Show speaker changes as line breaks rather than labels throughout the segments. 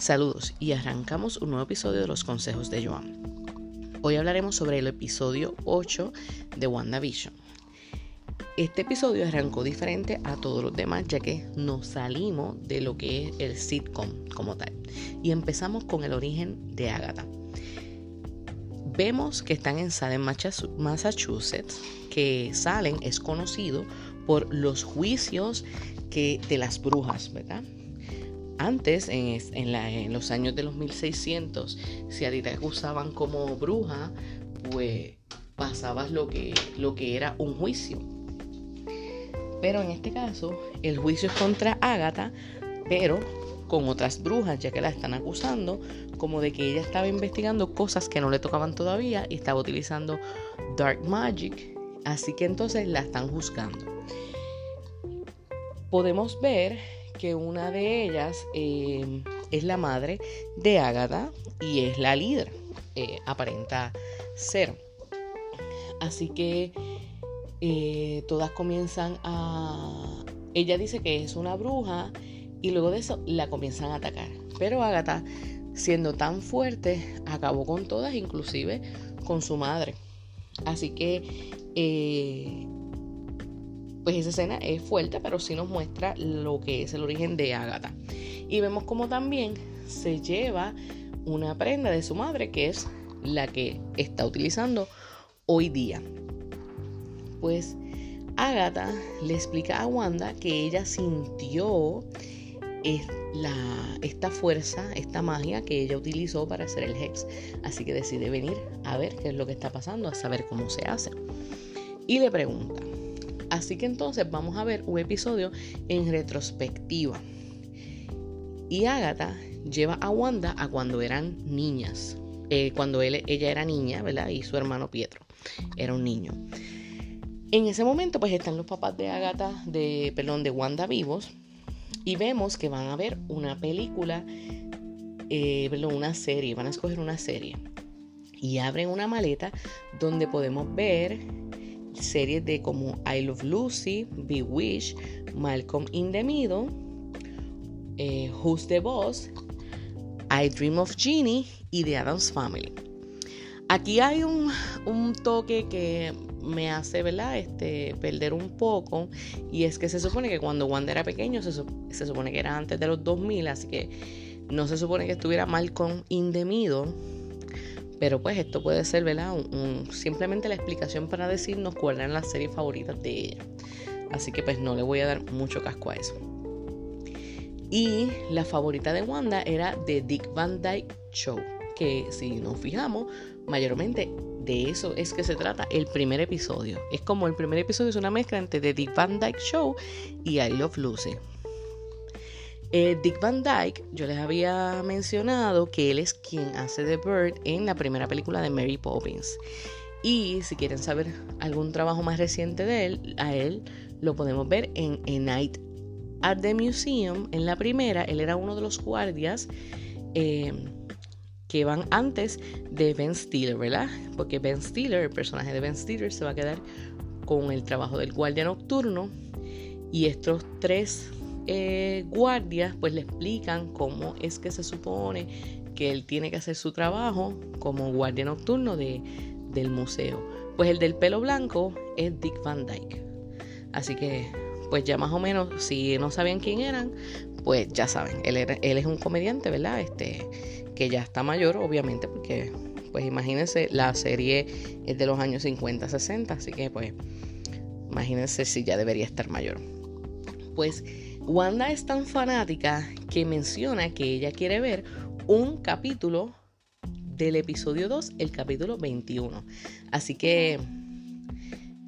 Saludos y arrancamos un nuevo episodio de los consejos de Joan. Hoy hablaremos sobre el episodio 8 de WandaVision. Este episodio arrancó diferente a todos los demás ya que nos salimos de lo que es el sitcom como tal y empezamos con el origen de Agatha. Vemos que están en Salem, Massachusetts, que Salem es conocido por los juicios que, de las brujas, ¿verdad? Antes, en, los años de los 1600, si a ti te acusaban como bruja, pues pasabas lo que, lo que era un juicio. Pero en este caso, el juicio es contra Ágata, pero con otras brujas, ya que la están acusando como de que ella estaba investigando cosas que no le tocaban todavía y estaba utilizando dark magic. Así que entonces la están juzgando. Podemos ver que una de ellas eh, es la madre de Ágata y es la líder, eh, aparenta ser. Así que eh, todas comienzan a... Ella dice que es una bruja y luego de eso la comienzan a atacar. Pero Ágata, siendo tan fuerte, acabó con todas, inclusive con su madre. Así que pues esa escena es fuerte, pero sí nos muestra lo que es el origen de Agatha. Y vemos como también se lleva una prenda de su madre, que es la que está utilizando hoy día. Pues Agatha le explica a Wanda que ella sintió esta fuerza, esta magia que ella utilizó para hacer el Hex. Así que decide venir a ver qué es lo que está pasando, a saber cómo se hace. Y le pregunta, Así que entonces vamos a ver un episodio en retrospectiva. Y Agatha lleva a Wanda a cuando eran niñas. Eh, cuando ella era niña, ¿verdad? Y su hermano Pietro era un niño. En ese momento, pues están los papás de Agatha, de, perdón, de Wanda vivos. Y vemos que van a ver una película, eh, una serie, van a escoger una serie. Y abren una maleta donde podemos ver series de como I Love Lucy, Bewitched, Malcolm in the Middle, eh, Who's the Boss, I Dream of Jeannie y The Adams Family. Aquí hay un, toque que me hace ¿verdad? Este, perder un poco y es que se supone que cuando Wanda era pequeño se, se supone que era antes de los 2000 así que no se supone que estuviera Malcolm in the Middle pero pues esto puede ser, ¿verdad? simplemente la explicación para decirnos cuáles eran las series favoritas de ella. Así que pues no le voy a dar mucho casco a eso. Y la favorita de Wanda era The Dick Van Dyke Show, que si nos fijamos, mayormente de eso es que se trata el primer episodio. Es como el primer episodio es una mezcla entre The Dick Van Dyke Show y I Love Lucy. Eh, Dick Van Dyke, yo les había mencionado que él es quien hace de Bird en la primera película de Mary Poppins. Y si quieren saber algún trabajo más reciente de él, a él lo podemos ver en A Night at the Museum. En la primera, él era uno de los guardias eh, que van antes de Ben Stiller, ¿verdad? Porque Ben Stiller, el personaje de Ben Stiller, se va a quedar con el trabajo del guardia nocturno. Y estos tres eh, guardias pues le explican cómo es que se supone que él tiene que hacer su trabajo como guardia nocturno de, del museo. Pues el del pelo blanco es Dick Van Dyke. Así que pues ya más o menos si no sabían quién eran, pues ya saben, él, él es un comediante, ¿verdad? Este, que ya está mayor, obviamente, porque pues imagínense, la serie es de los años 50, 60, así que pues imagínense si ya debería estar mayor. Pues Wanda es tan fanática que menciona que ella quiere ver un capítulo del episodio 2, el capítulo 21. Así que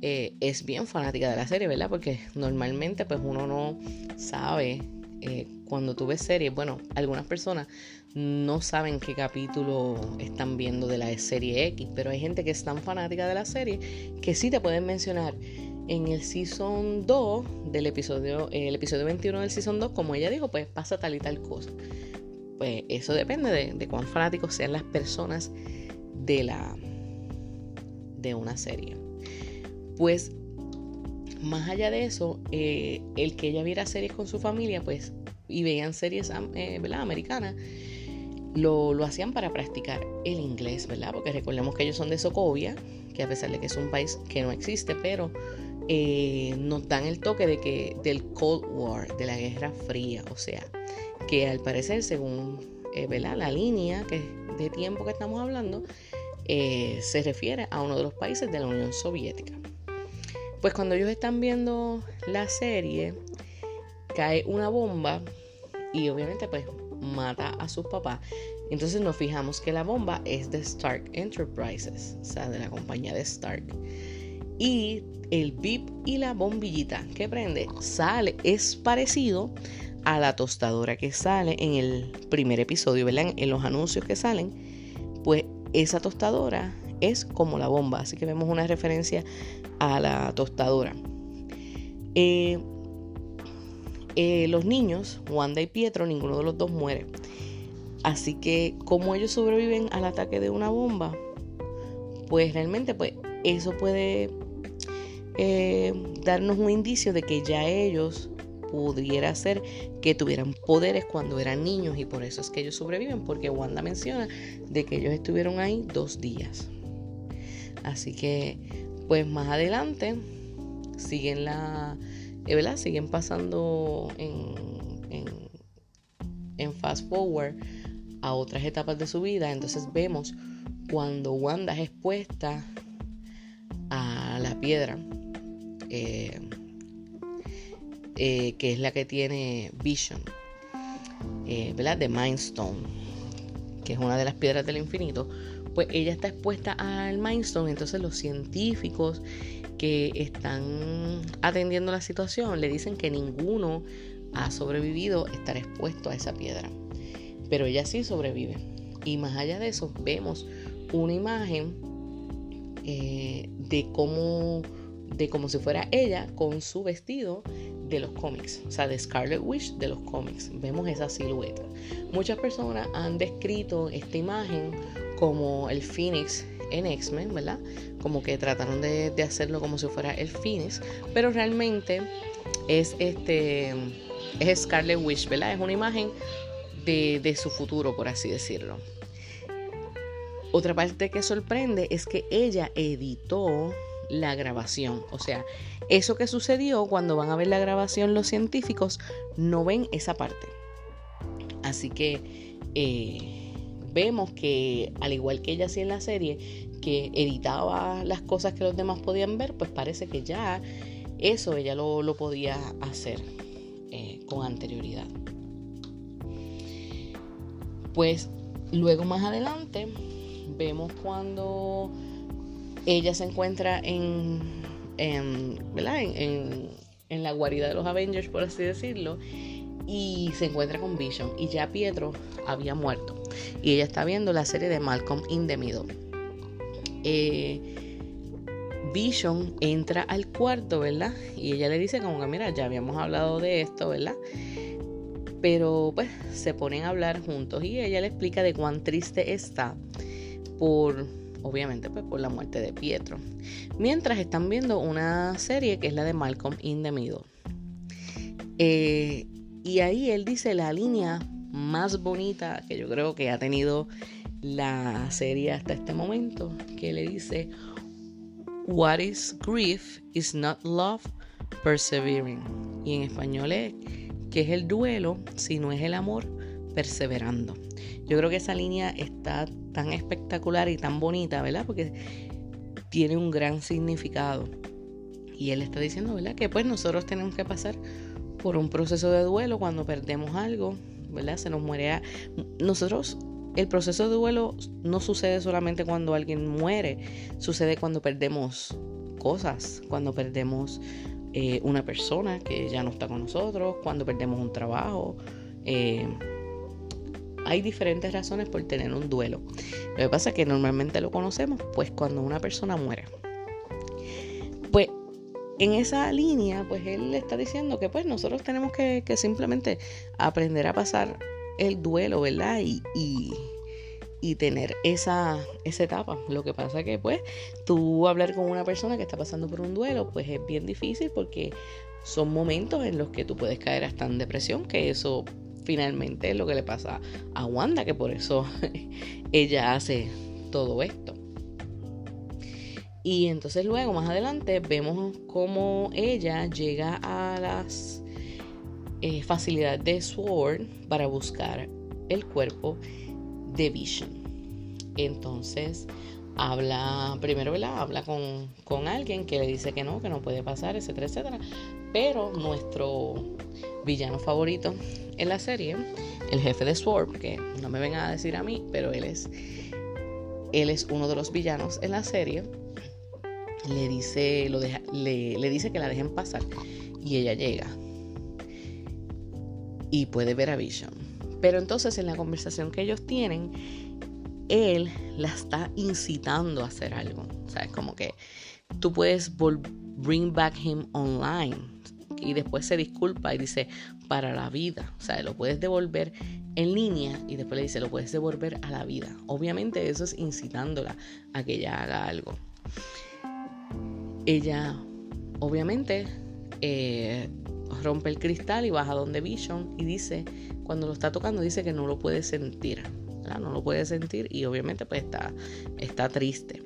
eh, es bien fanática de la serie, ¿verdad? Porque normalmente pues uno no sabe eh, cuando tú ves series, bueno, algunas personas no saben qué capítulo están viendo de la serie X, pero hay gente que es tan fanática de la serie que sí te pueden mencionar en el Season 2 del episodio, el episodio 21 del Season 2, como ella dijo, pues pasa tal y tal cosa. Pues eso depende de, cuán fanáticos sean las personas de la de una serie. Pues más allá de eso, eh, el que ella viera series con su familia, pues, y veían series eh, americanas, lo, lo, hacían para practicar el inglés, ¿verdad? Porque recordemos que ellos son de Sokovia, que a pesar de que es un país que no existe, pero eh, nos dan el toque de que del Cold War, de la Guerra Fría, o sea, que al parecer, según eh, la línea que, de tiempo que estamos hablando, eh, se refiere a uno de los países de la Unión Soviética. Pues cuando ellos están viendo la serie, cae una bomba y obviamente pues mata a sus papás. Entonces nos fijamos que la bomba es de Stark Enterprises, o sea, de la compañía de Stark. Y el bip y la bombillita que prende sale, es parecido a la tostadora que sale en el primer episodio, ¿verdad? En los anuncios que salen, pues esa tostadora es como la bomba, así que vemos una referencia a la tostadora. Eh, eh, los niños, Wanda y Pietro, ninguno de los dos muere. Así que, como ellos sobreviven al ataque de una bomba, pues realmente, pues eso puede eh, darnos un indicio de que ya ellos pudiera ser que tuvieran poderes cuando eran niños y por eso es que ellos sobreviven, porque Wanda menciona de que ellos estuvieron ahí dos días. Así que, pues más adelante siguen la, eh, ¿verdad? Siguen pasando en, en, en fast forward a otras etapas de su vida. Entonces vemos cuando Wanda es expuesta a la piedra eh, eh, que es la que tiene Vision, eh, ¿verdad? De Mindstone, que es una de las piedras del infinito, pues ella está expuesta al Mindstone, entonces los científicos que están atendiendo la situación le dicen que ninguno ha sobrevivido estar expuesto a esa piedra, pero ella sí sobrevive. Y más allá de eso, vemos una imagen de cómo de como si fuera ella con su vestido de los cómics, o sea, de Scarlet Witch de los cómics. Vemos esa silueta. Muchas personas han descrito esta imagen como el Phoenix en X-Men, ¿verdad? Como que trataron de, hacerlo como si fuera el Phoenix, pero realmente es este es Scarlet Witch, ¿verdad? Es una imagen de, de su futuro, por así decirlo. Otra parte que sorprende es que ella editó la grabación. O sea, eso que sucedió cuando van a ver la grabación los científicos no ven esa parte. Así que eh, vemos que al igual que ella hacía en la serie, que editaba las cosas que los demás podían ver, pues parece que ya eso ella lo, podía hacer eh, con anterioridad. Pues luego más adelante vemos cuando ella se encuentra en, en, En, la guarida de los Avengers, por así decirlo, y se encuentra con Vision. Y ya Pietro había muerto. Y ella está viendo la serie de Malcolm in the Middle. Eh, Vision entra al cuarto, ¿verdad? Y ella le dice como que, mira, ya habíamos hablado de esto, ¿verdad? Pero pues se ponen a hablar juntos y ella le explica de cuán triste está por obviamente pues por la muerte de Pietro. Mientras están viendo una serie que es la de Malcolm in the Middle. Eh, y ahí él dice la línea más bonita que yo creo que ha tenido la serie hasta este momento, que le dice, What is grief is not love persevering. Y en español es, que es el duelo si no es el amor perseverando. Yo creo que esa línea está tan espectacular y tan bonita, ¿verdad? Porque tiene un gran significado. Y él está diciendo, ¿verdad? Que pues nosotros tenemos que pasar por un proceso de duelo cuando perdemos algo, ¿verdad? Se nos muere. A... Nosotros, el proceso de duelo no sucede solamente cuando alguien muere, sucede cuando perdemos cosas, cuando perdemos eh, una persona que ya no está con nosotros, cuando perdemos un trabajo. Eh, hay diferentes razones por tener un duelo. Lo que pasa es que normalmente lo conocemos pues cuando una persona muere. Pues en esa línea, pues él le está diciendo que pues nosotros tenemos que, simplemente aprender a pasar el duelo, ¿verdad? Y, y, tener esa, esa etapa. Lo que pasa es que pues tú hablar con una persona que está pasando por un duelo, pues es bien difícil porque son momentos en los que tú puedes caer hasta en depresión, que eso finalmente es lo que le pasa a Wanda, que por eso ella hace todo esto. Y entonces luego, más adelante, vemos cómo ella llega a las eh, facilidades de Sword para buscar el cuerpo de Vision. Entonces, habla, primero. Habla con, con, alguien que le dice que no, que no puede pasar, etcétera, etcétera. Pero nuestro villano favorito en la serie, el jefe de Sword, que no me vengan a decir a mí, pero él es, él es uno de los villanos en la serie le dice, lo deja, le, le dice que la dejen pasar y ella llega y puede ver a Vision. Pero entonces en la conversación que ellos tienen, él la está incitando a hacer algo. O sea, es como que tú puedes bring back him online. Y después se disculpa y dice, para la vida. O sea, lo puedes devolver en línea y después le dice, lo puedes devolver a la vida. Obviamente eso es incitándola a que ella haga algo ella obviamente eh, rompe el cristal y baja donde Vision y dice, cuando lo está tocando, dice que no lo puede sentir. No lo puede sentir y obviamente pues está, está triste.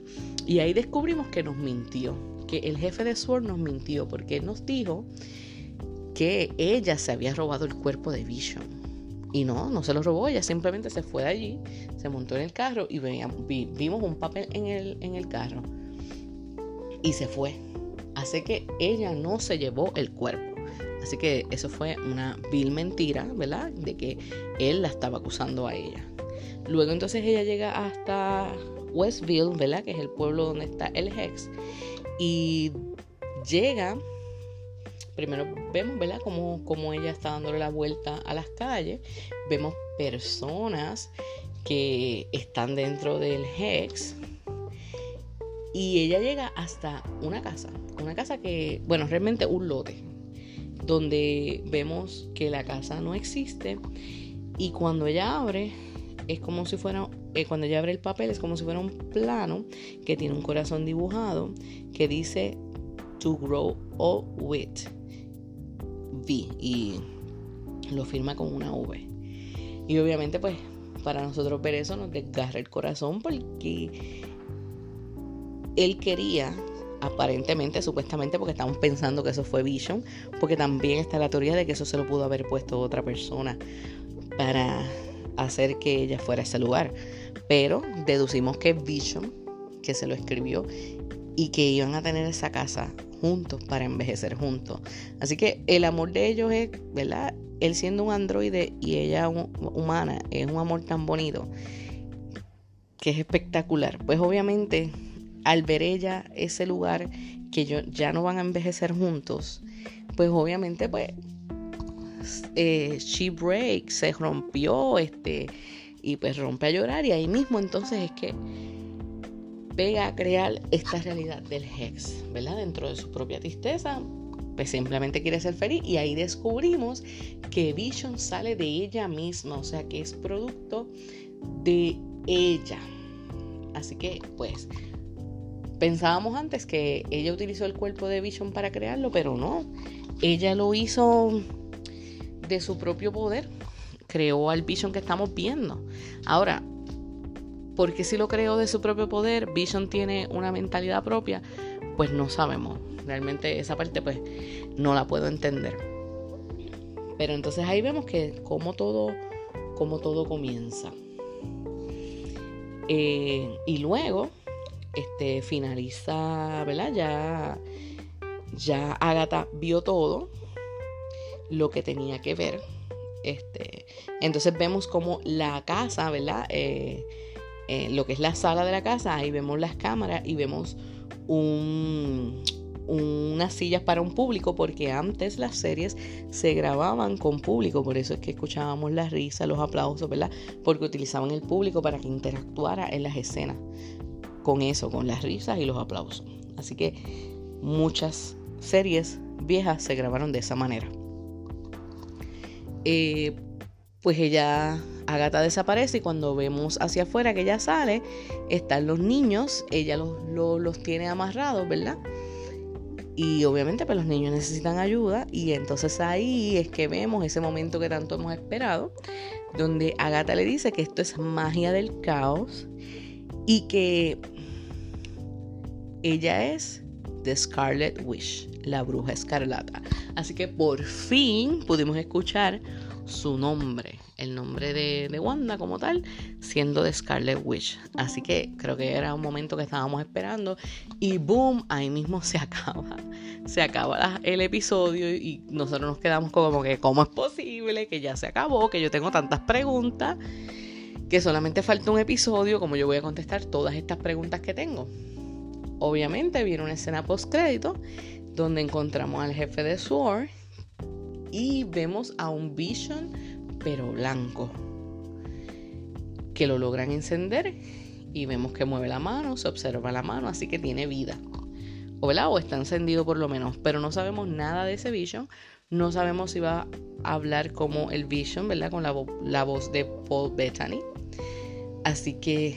Y ahí descubrimos que nos mintió, que el jefe de Sword nos mintió porque nos dijo que ella se había robado el cuerpo de Vision. Y no, no se lo robó, ella simplemente se fue de allí, se montó en el carro y vimos un papel en el, en el carro y se fue. Así que ella no se llevó el cuerpo. Así que eso fue una vil mentira, ¿verdad? De que él la estaba acusando a ella. Luego entonces ella llega hasta Westville, ¿verdad? Que es el pueblo donde está el Hex. Y llega, primero vemos, ¿verdad? Como, como ella está dándole la vuelta a las calles. Vemos personas que están dentro del Hex, y ella llega hasta una casa, una casa que, bueno, realmente un lote, donde vemos que la casa no existe y cuando ella abre, es como si fuera, eh, cuando ella abre el papel, es como si fuera un plano que tiene un corazón dibujado que dice to grow old with V y lo firma con una V. Y obviamente pues para nosotros ver eso nos desgarra el corazón porque él quería, aparentemente, supuestamente, porque estamos pensando que eso fue Vision, porque también está la teoría de que eso se lo pudo haber puesto otra persona para hacer que ella fuera a ese lugar. Pero deducimos que Vision, que se lo escribió, y que iban a tener esa casa juntos para envejecer juntos. Así que el amor de ellos es, ¿verdad? Él siendo un androide y ella humana, es un amor tan bonito que es espectacular. Pues obviamente al ver ella ese lugar que ya no van a envejecer juntos, pues obviamente pues eh, she break, se rompió, este, y pues rompe a llorar y ahí mismo entonces es que pega a crear esta realidad del Hex, ¿verdad? Dentro de su propia tristeza, pues simplemente quiere ser feliz y ahí descubrimos que Vision sale de ella misma, o sea que es producto de ella. Así que pues Pensábamos antes que ella utilizó el cuerpo de Vision para crearlo, pero no. Ella lo hizo de su propio poder. Creó al Vision que estamos viendo. Ahora, ¿por qué si lo creó de su propio poder? Vision tiene una mentalidad propia. Pues no sabemos. Realmente esa parte pues no la puedo entender. Pero entonces ahí vemos que como todo, como todo comienza. Eh, y luego este, finaliza, ¿verdad? Ya, ya Agatha vio todo lo que tenía que ver. Este, entonces vemos como la casa, ¿verdad? Eh, eh, lo que es la sala de la casa, ahí vemos las cámaras y vemos un, unas sillas para un público, porque antes las series se grababan con público, por eso es que escuchábamos las risas, los aplausos, ¿verdad? Porque utilizaban el público para que interactuara en las escenas con eso, con las risas y los aplausos. Así que muchas series viejas se grabaron de esa manera. Eh, pues ella, Agata desaparece y cuando vemos hacia afuera que ella sale, están los niños, ella los, los, tiene amarrados, ¿verdad? Y obviamente pues los niños necesitan ayuda y entonces ahí es que vemos ese momento que tanto hemos esperado, donde Agatha le dice que esto es magia del caos y que ella es The Scarlet Witch, la bruja escarlata. Así que por fin pudimos escuchar su nombre, el nombre de, Wanda como tal, siendo de Scarlet Witch. Así que creo que era un momento que estábamos esperando y boom, ahí mismo se acaba. Se acaba el episodio y nosotros nos quedamos como que, ¿cómo es posible que ya se acabó? Que yo tengo tantas preguntas, que solamente falta un episodio, como yo voy a contestar todas estas preguntas que tengo. Obviamente viene una escena post crédito donde encontramos al jefe de SWORD y vemos a un Vision pero blanco que lo logran encender y vemos que mueve la mano, se observa la mano, así que tiene vida. O, o está encendido por lo menos, pero no sabemos nada de ese Vision. No sabemos si va a hablar como el Vision, ¿verdad? Con la, la voz de Paul Bettany. Así que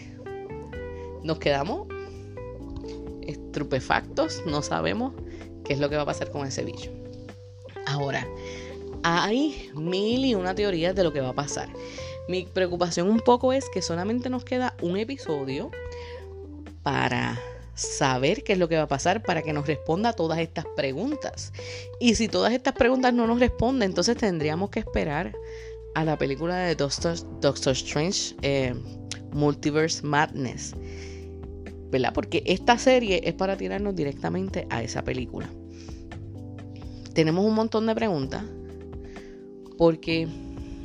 nos quedamos estrupefactos, no sabemos qué es lo que va a pasar con ese bicho. Ahora, hay mil y una teorías de lo que va a pasar. Mi preocupación un poco es que solamente nos queda un episodio para saber qué es lo que va a pasar para que nos responda a todas estas preguntas. Y si todas estas preguntas no nos responden, entonces tendríamos que esperar a la película de Doctor, Strange eh, Multiverse Madness. ¿Verdad? Porque esta serie es para tirarnos directamente a esa película. Tenemos un montón de preguntas porque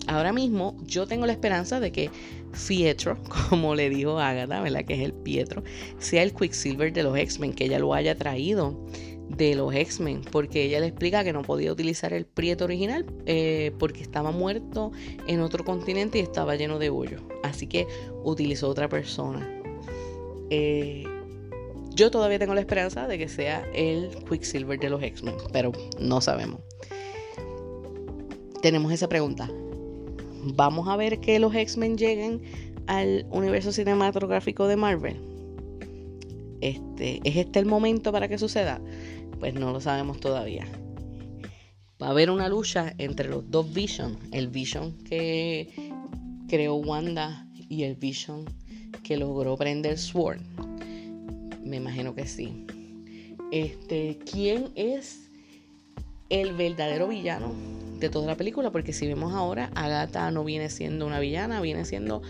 ahora mismo yo tengo la esperanza de que Pietro, como le dijo Agatha, ¿verdad? Que es el Pietro, sea el Quicksilver de los X-Men, que ella lo haya traído de los X-Men, porque ella le explica que no podía utilizar el Prieto original eh, porque estaba muerto en otro continente y estaba lleno de hoyo. Así que utilizó otra persona. Eh, yo todavía tengo la esperanza de que sea el Quicksilver de los X-Men, pero no sabemos tenemos esa pregunta. ¿Vamos a ver que los X-Men lleguen al universo cinematográfico de Marvel? Este, ¿Es este el momento para que suceda? Pues no lo sabemos todavía. Va a haber una lucha entre los dos Vision, el Vision que creó Wanda y el Vision que logró prender Sword. Me imagino que sí. Este, ¿quién es el verdadero villano de toda la película, porque si vemos ahora, Agatha no viene siendo una villana, viene siendo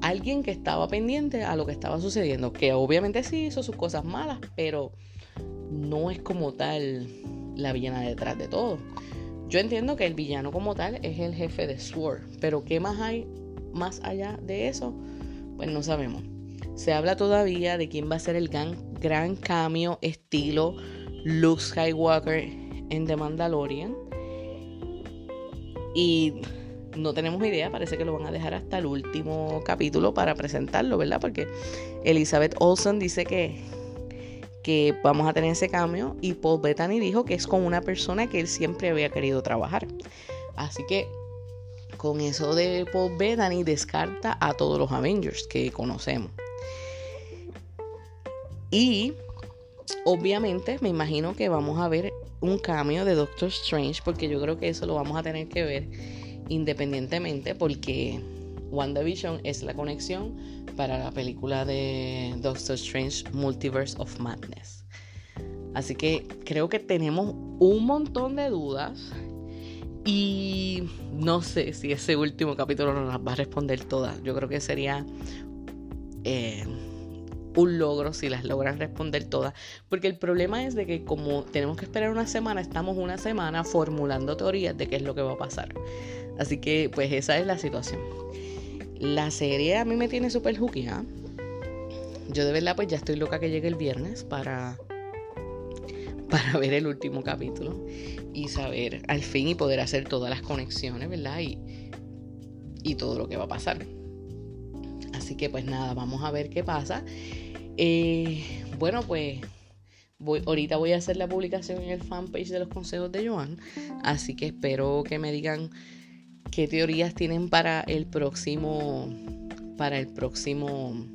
alguien que estaba pendiente a lo que estaba sucediendo, que obviamente sí hizo sus cosas malas, pero no es como tal la villana detrás de todo. Yo entiendo que el villano como tal es el jefe de SWORD, pero ¿qué más hay más allá de eso? Pues no sabemos. Se habla todavía de quién va a ser el gran, cambio estilo Luke Skywalker en The Mandalorian. Y no tenemos idea, parece que lo van a dejar hasta el último capítulo para presentarlo, ¿verdad? Porque Elizabeth Olsen dice que, que vamos a tener ese cambio y Paul Bettany dijo que es con una persona que él siempre había querido trabajar. Así que con eso de Paul Bettany descarta a todos los Avengers que conocemos. Y obviamente me imagino que vamos a ver un cambio de Doctor Strange, porque yo creo que eso lo vamos a tener que ver independientemente, porque WandaVision es la conexión para la película de Doctor Strange Multiverse of Madness. Así que creo que tenemos un montón de dudas y no sé si ese último capítulo nos las va a responder todas. Yo creo que sería... Eh, un logro si las logran responder todas. Porque el problema es de que como tenemos que esperar una semana, estamos una semana formulando teorías de qué es lo que va a pasar. Así que pues esa es la situación. La serie a mí me tiene súper juqueada. Yo de verdad pues ya estoy loca que llegue el viernes para para ver el último capítulo y saber al fin y poder hacer todas las conexiones, ¿verdad? Y, y todo lo que va a pasar. Así que pues nada, vamos a ver qué pasa. Eh, bueno, pues voy, ahorita voy a hacer la publicación en el fanpage de los consejos de Joan. Así que espero que me digan qué teorías tienen para el próximo. Para el próximo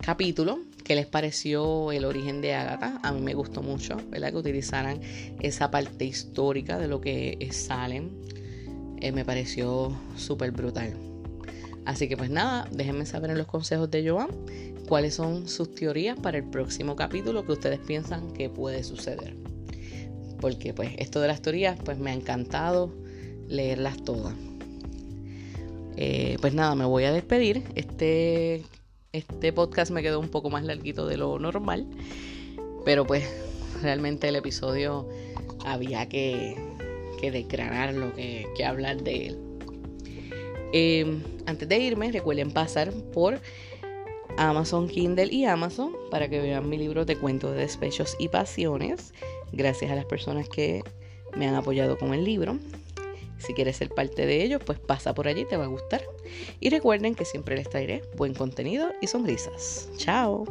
capítulo. ¿Qué les pareció el origen de Agatha? A mí me gustó mucho, ¿verdad? Que utilizaran esa parte histórica de lo que es Salem. Eh, me pareció súper brutal. Así que pues nada, déjenme saber en los consejos de Joan cuáles son sus teorías para el próximo capítulo que ustedes piensan que puede suceder. Porque pues esto de las teorías pues me ha encantado leerlas todas. Eh, pues nada, me voy a despedir. Este este podcast me quedó un poco más larguito de lo normal, pero pues realmente el episodio había que, que declararlo, que, que hablar de él. Em, antes de irme, recuerden pasar por Amazon Kindle y Amazon para que vean mi libro de cuentos de despechos y pasiones. Gracias a las personas que me han apoyado con el libro. Si quieres ser parte de ello, pues pasa por allí, te va a gustar. Y recuerden que siempre les traeré buen contenido y sonrisas. Chao.